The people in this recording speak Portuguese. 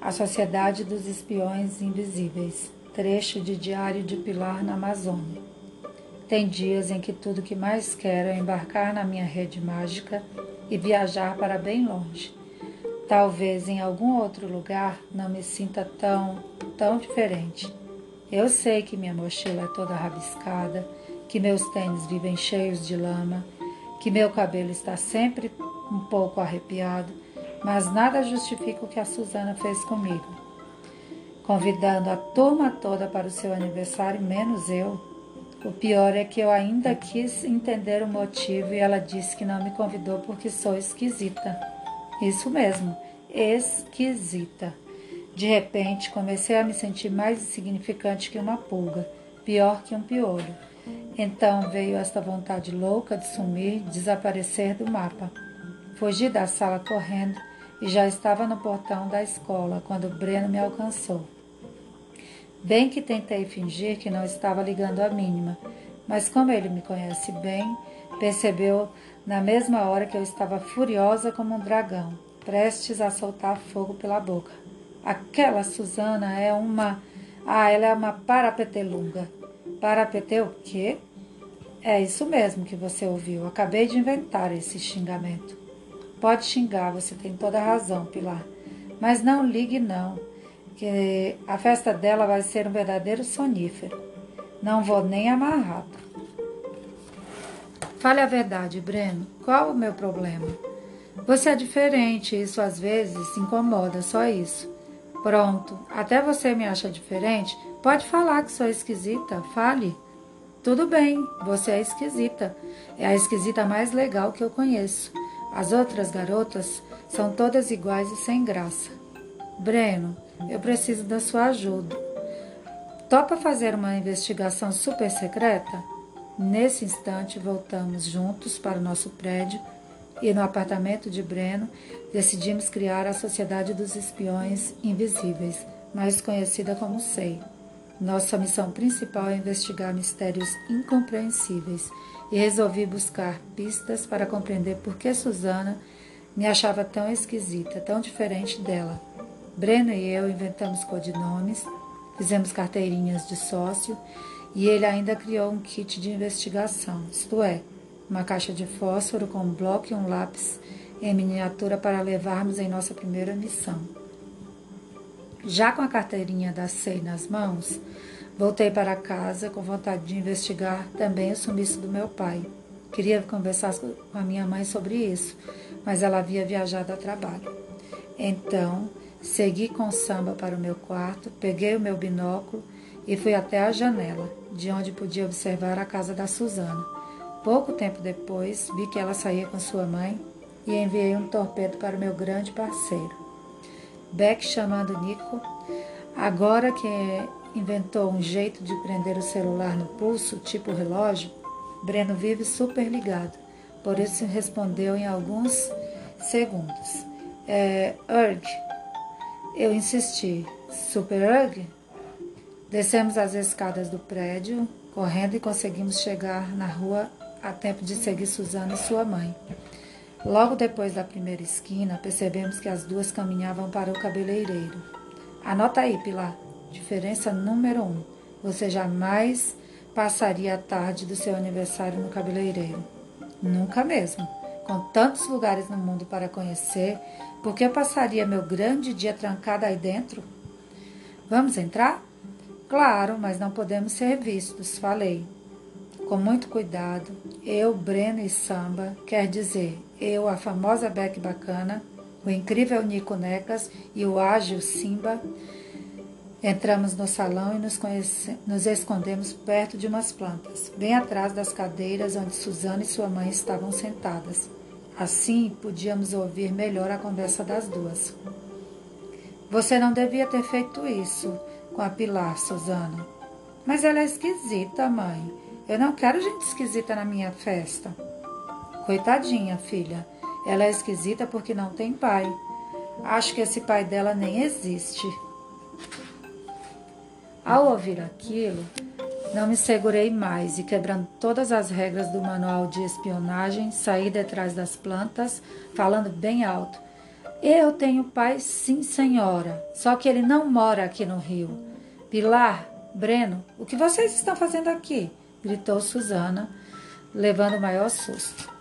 A Sociedade dos Espiões Invisíveis. Trecho de Diário de Pilar na Amazônia. Tem dias em que tudo que mais quero é embarcar na minha rede mágica e viajar para bem longe. Talvez em algum outro lugar não me sinta tão, tão diferente. Eu sei que minha mochila é toda rabiscada, que meus tênis vivem cheios de lama, que meu cabelo está sempre um pouco arrepiado, mas nada justifica o que a Suzana fez comigo. Convidando a turma toda para o seu aniversário, menos eu. O pior é que eu ainda quis entender o motivo e ela disse que não me convidou porque sou esquisita. Isso mesmo, esquisita. De repente, comecei a me sentir mais insignificante que uma pulga, pior que um piolho. Então veio esta vontade louca de sumir, desaparecer do mapa. Fugi da sala correndo e já estava no portão da escola quando Breno me alcançou. Bem que tentei fingir que não estava ligando a mínima, mas como ele me conhece bem, percebeu na mesma hora que eu estava furiosa como um dragão, prestes a soltar fogo pela boca. Aquela Susana é uma. Ah, ela é uma parapetelunga. Parapetê o quê? É isso mesmo que você ouviu. Acabei de inventar esse xingamento. Pode xingar, você tem toda a razão, Pilar. Mas não ligue não, que a festa dela vai ser um verdadeiro sonífero. Não vou nem amarrada. Fale a verdade, Breno. Qual o meu problema? Você é diferente, isso às vezes incomoda, só isso. Pronto, até você me acha diferente? Pode falar que sou esquisita, fale. Tudo bem, você é esquisita. É a esquisita mais legal que eu conheço. As outras garotas são todas iguais e sem graça. Breno, eu preciso da sua ajuda. Topa fazer uma investigação super secreta? Nesse instante, voltamos juntos para o nosso prédio e no apartamento de Breno decidimos criar a Sociedade dos Espiões Invisíveis, mais conhecida como SEI. Nossa missão principal é investigar mistérios incompreensíveis e resolvi buscar pistas para compreender por que Susana me achava tão esquisita, tão diferente dela. Breno e eu inventamos codinomes, fizemos carteirinhas de sócio e ele ainda criou um kit de investigação, isto é, uma caixa de fósforo com um bloco e um lápis em miniatura para levarmos em nossa primeira missão. Já com a carteirinha da SEI nas mãos, voltei para casa com vontade de investigar também o sumiço do meu pai. Queria conversar com a minha mãe sobre isso, mas ela havia viajado a trabalho. Então, segui com samba para o meu quarto, peguei o meu binóculo e fui até a janela, de onde podia observar a casa da Suzana. Pouco tempo depois, vi que ela saía com sua mãe e enviei um torpedo para o meu grande parceiro. Beck chamando Nico, agora que inventou um jeito de prender o celular no pulso, tipo relógio, Breno vive super ligado, por isso respondeu em alguns segundos. É, Urg. Eu insisti. Super Urg? Descemos as escadas do prédio, correndo e conseguimos chegar na rua a tempo de seguir Suzana e sua mãe. Logo depois da primeira esquina, percebemos que as duas caminhavam para o cabeleireiro. Anota aí, Pilar. Diferença número um. Você jamais passaria a tarde do seu aniversário no cabeleireiro. Nunca mesmo. Com tantos lugares no mundo para conhecer, por que passaria meu grande dia trancada aí dentro? Vamos entrar? Claro, mas não podemos ser vistos, falei. Com muito cuidado, eu, Breno e Samba, quer dizer, eu, a famosa Beck Bacana, o incrível Nico Necas e o ágil Simba, entramos no salão e nos, conhece... nos escondemos perto de umas plantas, bem atrás das cadeiras onde Suzana e sua mãe estavam sentadas. Assim podíamos ouvir melhor a conversa das duas. Você não devia ter feito isso com a Pilar, Suzana. Mas ela é esquisita, mãe. Eu não quero gente esquisita na minha festa. Coitadinha, filha. Ela é esquisita porque não tem pai. Acho que esse pai dela nem existe. Ao ouvir aquilo, não me segurei mais e, quebrando todas as regras do manual de espionagem, saí detrás das plantas, falando bem alto. Eu tenho pai, sim, senhora, só que ele não mora aqui no Rio. Pilar, Breno, o que vocês estão fazendo aqui? Gritou Susana, levando o maior susto.